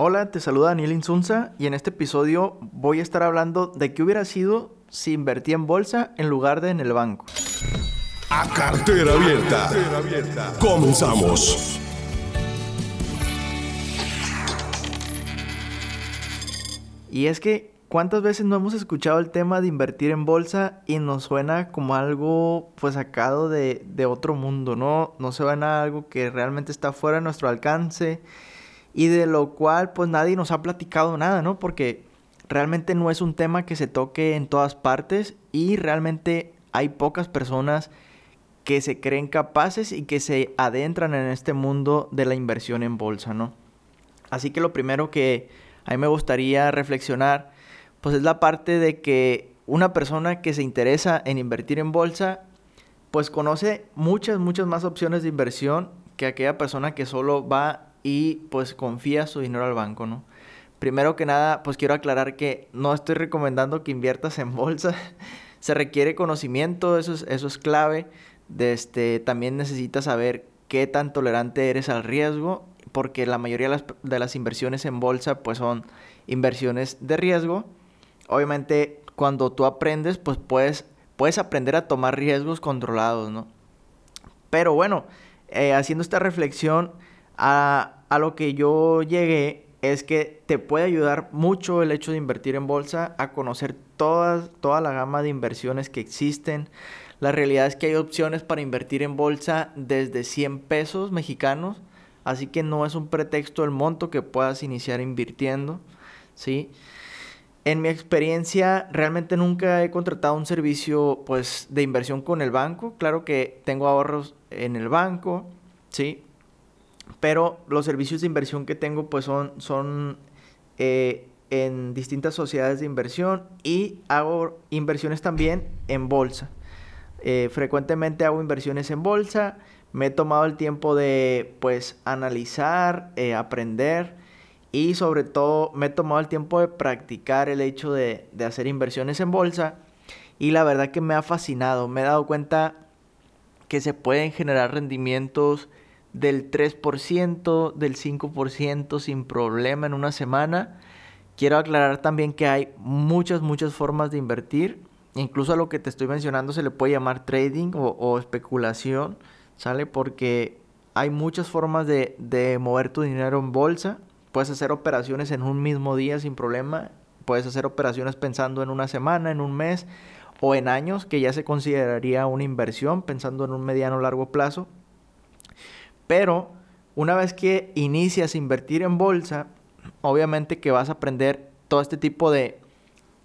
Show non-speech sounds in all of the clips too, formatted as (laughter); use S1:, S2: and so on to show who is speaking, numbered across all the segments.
S1: Hola, te saluda Daniel Insunza y en este episodio voy a estar hablando de qué hubiera sido si invertí en bolsa en lugar de en el banco.
S2: A cartera abierta. Comenzamos.
S1: Y es que, ¿cuántas veces no hemos escuchado el tema de invertir en bolsa y nos suena como algo pues sacado de, de otro mundo, ¿no? No suena algo que realmente está fuera de nuestro alcance y de lo cual pues nadie nos ha platicado nada, ¿no? Porque realmente no es un tema que se toque en todas partes y realmente hay pocas personas que se creen capaces y que se adentran en este mundo de la inversión en bolsa, ¿no? Así que lo primero que a mí me gustaría reflexionar pues es la parte de que una persona que se interesa en invertir en bolsa pues conoce muchas, muchas más opciones de inversión que aquella persona que solo va y pues confía su dinero al banco, ¿no? Primero que nada, pues quiero aclarar que no estoy recomendando que inviertas en bolsa. (laughs) Se requiere conocimiento, eso es, eso es clave. De este, también necesitas saber qué tan tolerante eres al riesgo, porque la mayoría de las, de las inversiones en bolsa pues son inversiones de riesgo. Obviamente, cuando tú aprendes, pues puedes, puedes aprender a tomar riesgos controlados, ¿no? Pero bueno, eh, haciendo esta reflexión, a, lo que yo llegué es que te puede ayudar mucho el hecho de invertir en bolsa a conocer toda la gama de inversiones que existen. La realidad es que hay opciones para invertir en bolsa desde 100 pesos mexicanos, así que no es un pretexto el monto que puedas iniciar invirtiendo, ¿sí? En mi experiencia, realmente nunca he contratado un servicio pues de inversión con el banco. Claro que tengo ahorros en el banco, ¿sí? Pero los servicios de inversión que tengo pues son, son eh, en distintas sociedades de inversión y hago inversiones también en bolsa. Eh, frecuentemente hago inversiones en bolsa, me he tomado el tiempo de pues analizar, eh, aprender y sobre todo me he tomado el tiempo de practicar el hecho de, de hacer inversiones en bolsa y la verdad que me ha fascinado, me he dado cuenta que se pueden generar rendimientos del 3%, del 5% sin problema en una semana. Quiero aclarar también que hay muchas, muchas formas de invertir. Incluso a lo que te estoy mencionando se le puede llamar trading o, especulación, ¿sale? Porque hay muchas formas de, de mover tu dinero en bolsa. Puedes hacer operaciones en un mismo día sin problema. Puedes hacer operaciones pensando en una semana, en un mes o en años, que ya se consideraría una inversión, pensando en un mediano o largo plazo. Pero una vez que inicias a invertir en bolsa, obviamente que vas a aprender todo este tipo de,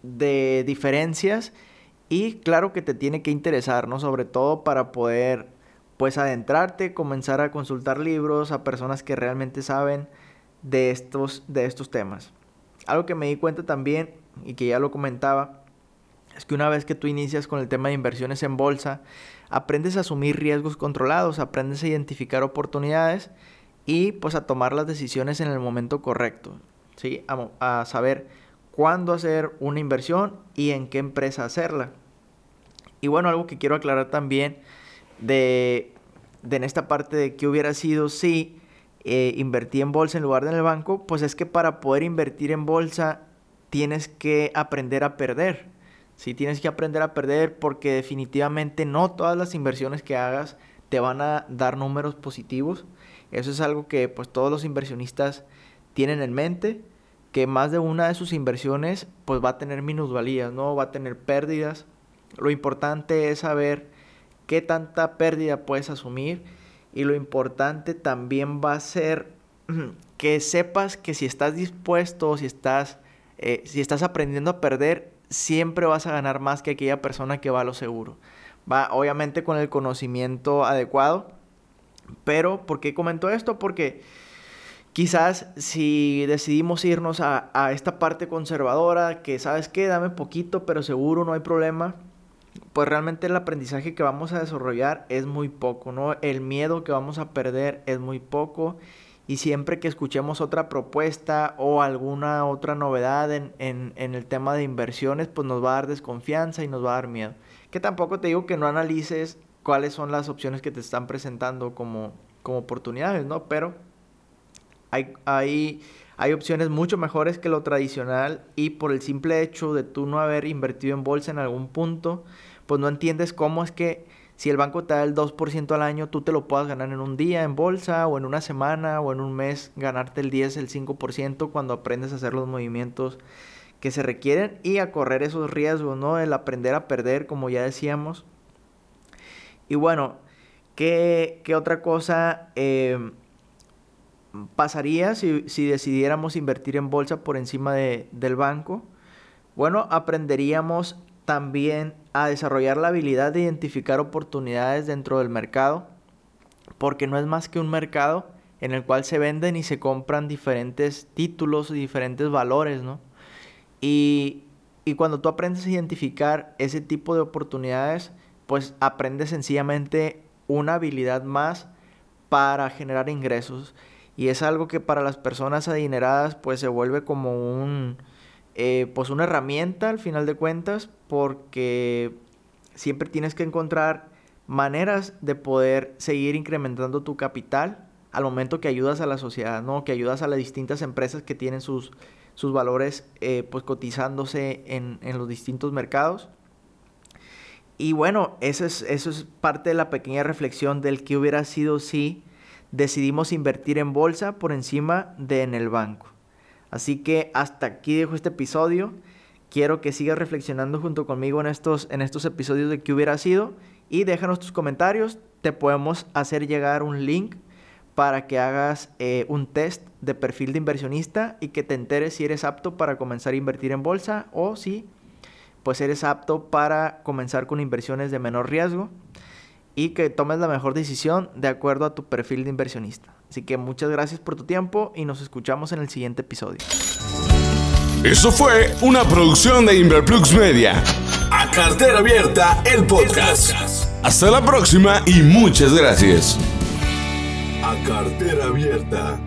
S1: de diferencias y claro que te tiene que interesar, ¿no? Sobre todo para poder pues adentrarte, comenzar a consultar libros a personas que realmente saben de estos, de estos temas. Algo que me di cuenta también y que ya lo comentaba es que una vez que tú inicias con el tema de inversiones en bolsa, aprendes a asumir riesgos controlados, aprendes a identificar oportunidades y pues a tomar las decisiones en el momento correcto, ¿sí? A, saber cuándo hacer una inversión y en qué empresa hacerla. Y bueno, algo que quiero aclarar también de, en esta parte de qué hubiera sido si eh, invertí en bolsa en lugar de en el banco, pues es que para poder invertir en bolsa tienes que aprender a perder. Si tienes que aprender a perder porque definitivamente no todas las inversiones que hagas te van a dar números positivos. Eso es algo que pues todos los inversionistas tienen en mente, que más de una de sus inversiones pues va a tener minusvalías, ¿no? Va a tener pérdidas. Lo importante es saber qué tanta pérdida puedes asumir y lo importante también va a ser (clears throat) que sepas que si estás dispuesto, si estás, eh, si estás aprendiendo a perder, siempre vas a ganar más que aquella persona que va a lo seguro. Va obviamente con el conocimiento adecuado. Pero, ¿por qué comento esto? Porque quizás si decidimos irnos a, esta parte conservadora, que sabes que dame poquito, pero seguro no hay problema, pues realmente el aprendizaje que vamos a desarrollar es muy poco, ¿no? El miedo que vamos a perder es muy poco y siempre que escuchemos otra propuesta o alguna otra novedad en, el tema de inversiones, pues nos va a dar desconfianza y nos va a dar miedo. Que tampoco te digo que no analices cuáles son las opciones que te están presentando como, como oportunidades, ¿no? Pero hay, hay, hay opciones mucho mejores que lo tradicional y por el simple hecho de tú no haber invertido en bolsa en algún punto, pues no entiendes cómo es que si el banco te da el 2% al año, tú te lo puedas ganar en un día en bolsa o en una semana o en un mes, ganarte el 10, el 5% cuando aprendes a hacer los movimientos que se requieren y a correr esos riesgos, ¿no? El aprender a perder, como ya decíamos. Y bueno, ¿qué, qué otra cosa eh, pasaría si, si, decidiéramos invertir en bolsa por encima de, del banco? Bueno, aprenderíamos también a desarrollar la habilidad de identificar oportunidades dentro del mercado, porque no es más que un mercado en el cual se venden y se compran diferentes títulos y diferentes valores, ¿no? Y, y cuando tú aprendes a identificar ese tipo de oportunidades, pues aprendes sencillamente una habilidad más para generar ingresos. Y es algo que para las personas adineradas pues se vuelve como un, eh, pues una herramienta al final de cuentas porque siempre tienes que encontrar maneras de poder seguir incrementando tu capital al momento que ayudas a la sociedad, ¿no? Que ayudas a las distintas empresas que tienen sus, sus valores eh, pues cotizándose en, en, los distintos mercados. Y bueno, eso es, eso es parte de la pequeña reflexión del que hubiera sido si decidimos invertir en bolsa por encima de en el banco. Así que hasta aquí dejo este episodio. Quiero que sigas reflexionando junto conmigo en estos, en estos episodios de qué hubiera sido y déjanos tus comentarios. Te podemos hacer llegar un link para que hagas eh, un test de perfil de inversionista y que te enteres si eres apto para comenzar a invertir en bolsa o si pues eres apto para comenzar con inversiones de menor riesgo y que tomes la mejor decisión de acuerdo a tu perfil de inversionista. Así que muchas gracias por tu tiempo y nos escuchamos en el siguiente episodio.
S2: Eso fue una producción de Inverplux Media. A cartera abierta, el podcast. Hasta la próxima y muchas gracias. A cartera abierta.